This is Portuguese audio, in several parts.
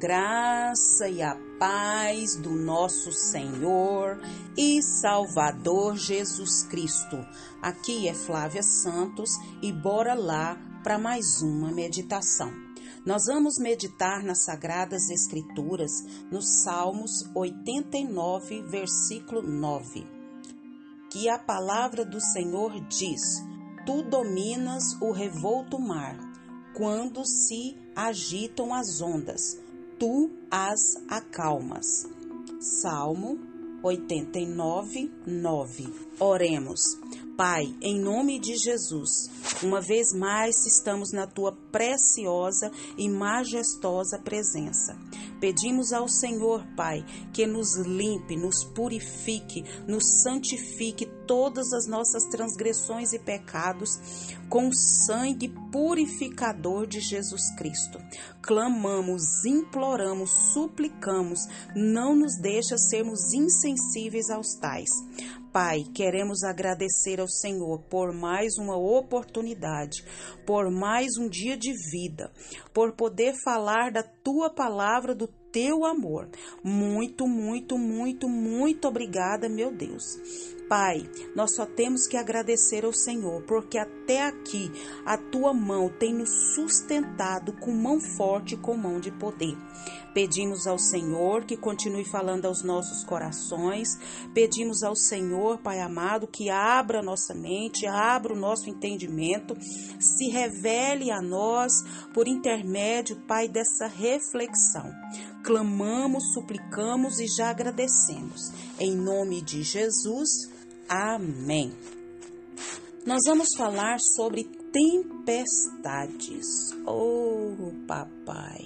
graça e a paz do nosso Senhor e Salvador Jesus Cristo. Aqui é Flávia Santos e bora lá para mais uma meditação. Nós vamos meditar nas Sagradas Escrituras, nos Salmos 89, versículo 9, que a palavra do Senhor diz: Tu dominas o revolto mar, quando se agitam as ondas tu as acalmas. Salmo 89, 9. Oremos. Pai, em nome de Jesus, uma vez mais estamos na tua preciosa e majestosa presença. Pedimos ao Senhor, Pai, que nos limpe, nos purifique, nos santifique todas as nossas transgressões e pecados com o sangue purificador de Jesus Cristo. Clamamos, imploramos, suplicamos, não nos deixa sermos insensíveis aos tais. Pai, queremos agradecer ao Senhor por mais uma oportunidade, por mais um dia de vida, por poder falar da tua palavra, do teu amor. Muito, muito, muito, muito obrigada, meu Deus. Pai, nós só temos que agradecer ao Senhor, porque até aqui a tua mão tem nos sustentado com mão forte e com mão de poder. Pedimos ao Senhor que continue falando aos nossos corações. Pedimos ao Senhor, Pai amado, que abra nossa mente, abra o nosso entendimento, se revele a nós por intermédio, Pai, dessa reflexão. Clamamos, suplicamos e já agradecemos. Em nome de Jesus. Amém. Nós vamos falar sobre tempestades. Oh, papai.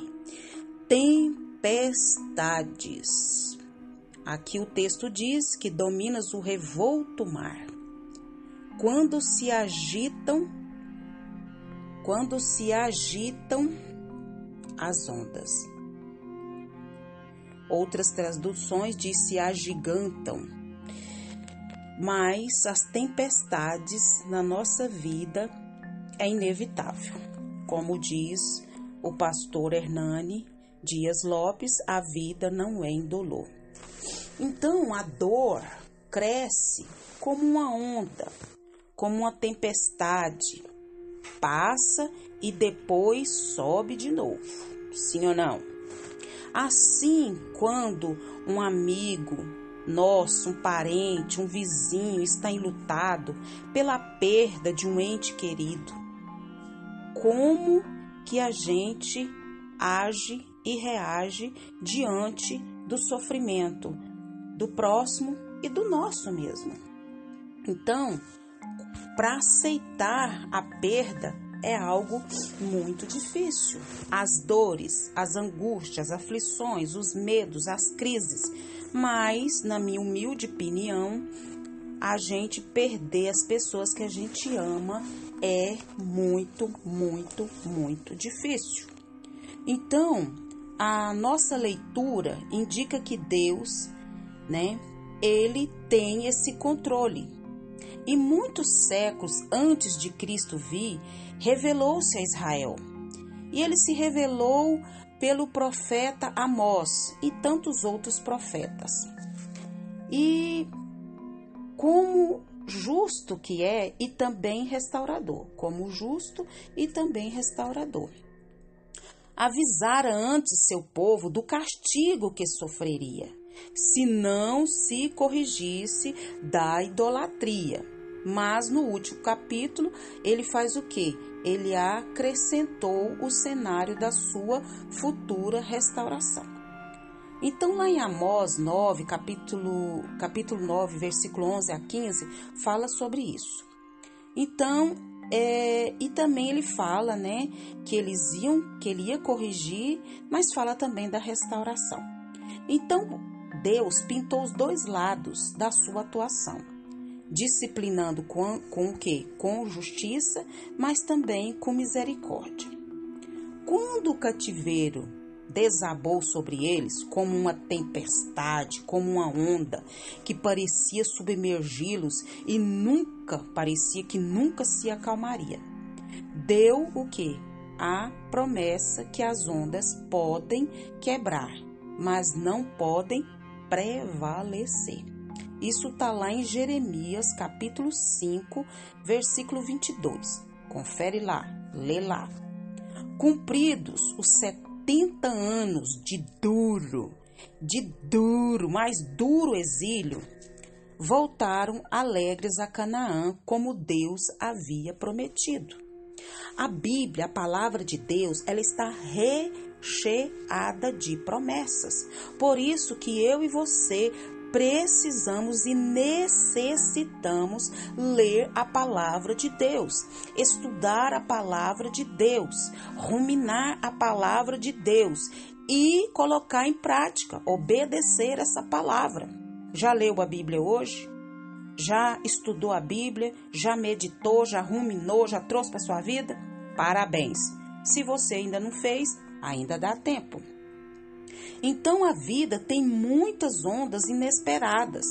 Tempestades. Aqui o texto diz que dominas o revolto mar. Quando se agitam, quando se agitam as ondas. Outras traduções diz se agigantam mas as tempestades na nossa vida é inevitável. Como diz o pastor Hernani Dias Lopes, a vida não é indolor. Então a dor cresce como uma onda, como uma tempestade, passa e depois sobe de novo. Sim ou não? Assim, quando um amigo nosso, um parente, um vizinho está enlutado pela perda de um ente querido, como que a gente age e reage diante do sofrimento do próximo e do nosso mesmo? Então, para aceitar a perda é algo muito difícil. As dores, as angústias, as aflições, os medos, as crises mas, na minha humilde opinião, a gente perder as pessoas que a gente ama é muito, muito, muito difícil. Então, a nossa leitura indica que Deus, né, ele tem esse controle. E muitos séculos antes de Cristo vir, revelou-se a Israel. E ele se revelou pelo profeta Amós e tantos outros profetas. E como justo que é e também restaurador, como justo e também restaurador. Avisara antes seu povo do castigo que sofreria, se não se corrigisse da idolatria. Mas no último capítulo, ele faz o que? Ele acrescentou o cenário da sua futura restauração. Então, lá em Amós 9, capítulo, capítulo 9, versículo 11 a 15, fala sobre isso. Então, é, e também ele fala, né, que eles iam, que ele ia corrigir, mas fala também da restauração. Então, Deus pintou os dois lados da sua atuação disciplinando com, com o que? Com justiça, mas também com misericórdia. Quando o cativeiro desabou sobre eles como uma tempestade, como uma onda que parecia submergi-los e nunca parecia que nunca se acalmaria. Deu o que? a promessa que as ondas podem quebrar, mas não podem prevalecer. Isso está lá em Jeremias, capítulo 5, versículo 22. Confere lá, lê lá. Cumpridos os 70 anos de duro, de duro, mais duro exílio, voltaram alegres a Canaã, como Deus havia prometido. A Bíblia, a palavra de Deus, ela está recheada de promessas. Por isso que eu e você precisamos e necessitamos ler a palavra de Deus, estudar a palavra de Deus, ruminar a palavra de Deus e colocar em prática, obedecer essa palavra. Já leu a Bíblia hoje? Já estudou a Bíblia? Já meditou? Já ruminou? Já trouxe para sua vida? Parabéns! Se você ainda não fez, ainda dá tempo. Então a vida tem muitas ondas inesperadas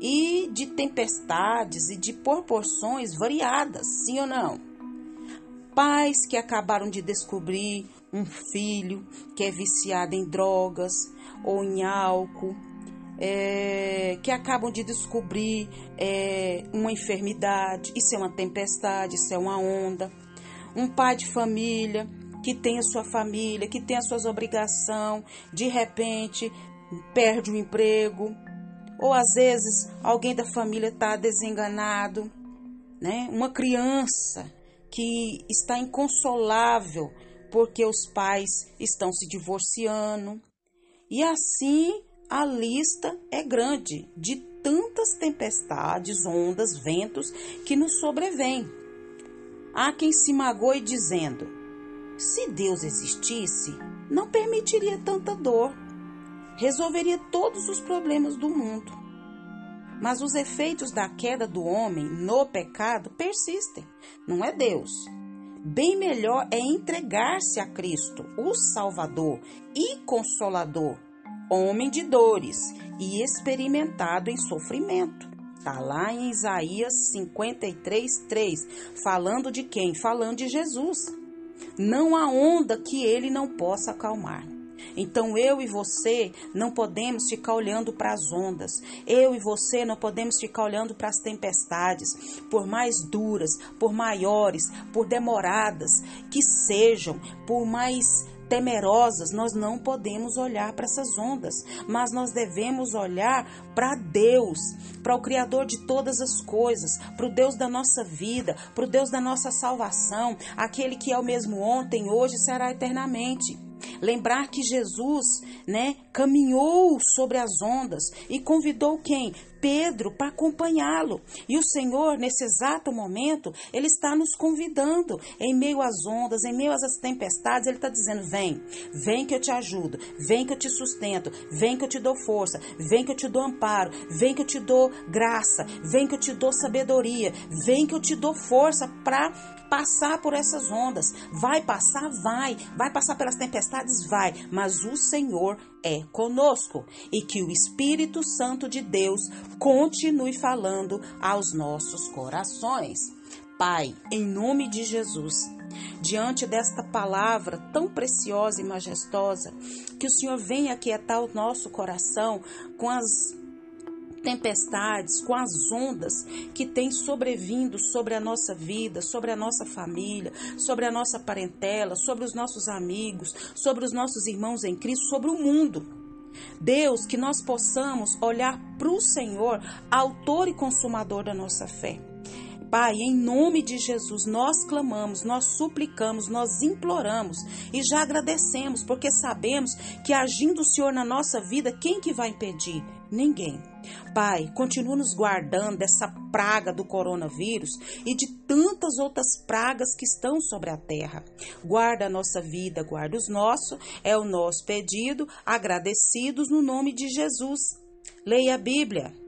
e de tempestades e de proporções variadas, sim ou não? Pais que acabaram de descobrir um filho que é viciado em drogas ou em álcool, é, que acabam de descobrir é, uma enfermidade, isso é uma tempestade, isso é uma onda. Um pai de família que tem a sua família, que tem as suas obrigações, de repente perde o emprego, ou às vezes alguém da família está desenganado, né? Uma criança que está inconsolável porque os pais estão se divorciando. E assim a lista é grande de tantas tempestades, ondas, ventos que nos sobrevêm. Há quem se magoe dizendo: se Deus existisse, não permitiria tanta dor, resolveria todos os problemas do mundo. Mas os efeitos da queda do homem no pecado persistem, não é Deus. Bem melhor é entregar-se a Cristo, o Salvador e Consolador, homem de dores e experimentado em sofrimento. Está lá em Isaías 53, 3, falando de quem? Falando de Jesus. Não há onda que ele não possa acalmar. Então eu e você não podemos ficar olhando para as ondas. Eu e você não podemos ficar olhando para as tempestades, por mais duras, por maiores, por demoradas que sejam, por mais temerosas, nós não podemos olhar para essas ondas, mas nós devemos olhar para Deus, para o Criador de todas as coisas, para o Deus da nossa vida, para o Deus da nossa salvação, aquele que é o mesmo ontem, hoje e será eternamente. Lembrar que Jesus, né, caminhou sobre as ondas e convidou quem? Pedro para acompanhá-lo. E o Senhor, nesse exato momento, Ele está nos convidando, em meio às ondas, em meio às tempestades, Ele está dizendo: vem, vem que eu te ajudo, vem que eu te sustento, vem que eu te dou força, vem que eu te dou amparo, vem que eu te dou graça, vem que eu te dou sabedoria, vem que eu te dou força para passar por essas ondas. Vai passar, vai, vai passar pelas tempestades, vai, mas o Senhor é conosco e que o Espírito Santo de Deus continue falando aos nossos corações. Pai, em nome de Jesus, diante desta palavra tão preciosa e majestosa, que o Senhor venha aquietar o nosso coração com as tempestades, com as ondas que têm sobrevindo sobre a nossa vida, sobre a nossa família, sobre a nossa parentela, sobre os nossos amigos, sobre os nossos irmãos em Cristo, sobre o mundo. Deus, que nós possamos olhar para o Senhor, autor e consumador da nossa fé. Pai, em nome de Jesus, nós clamamos, nós suplicamos, nós imploramos e já agradecemos, porque sabemos que agindo o Senhor na nossa vida, quem que vai impedir? Ninguém. Pai, continua nos guardando dessa praga do coronavírus e de tantas outras pragas que estão sobre a terra. Guarda a nossa vida, guarda os nossos, é o nosso pedido, agradecidos no nome de Jesus. Leia a Bíblia.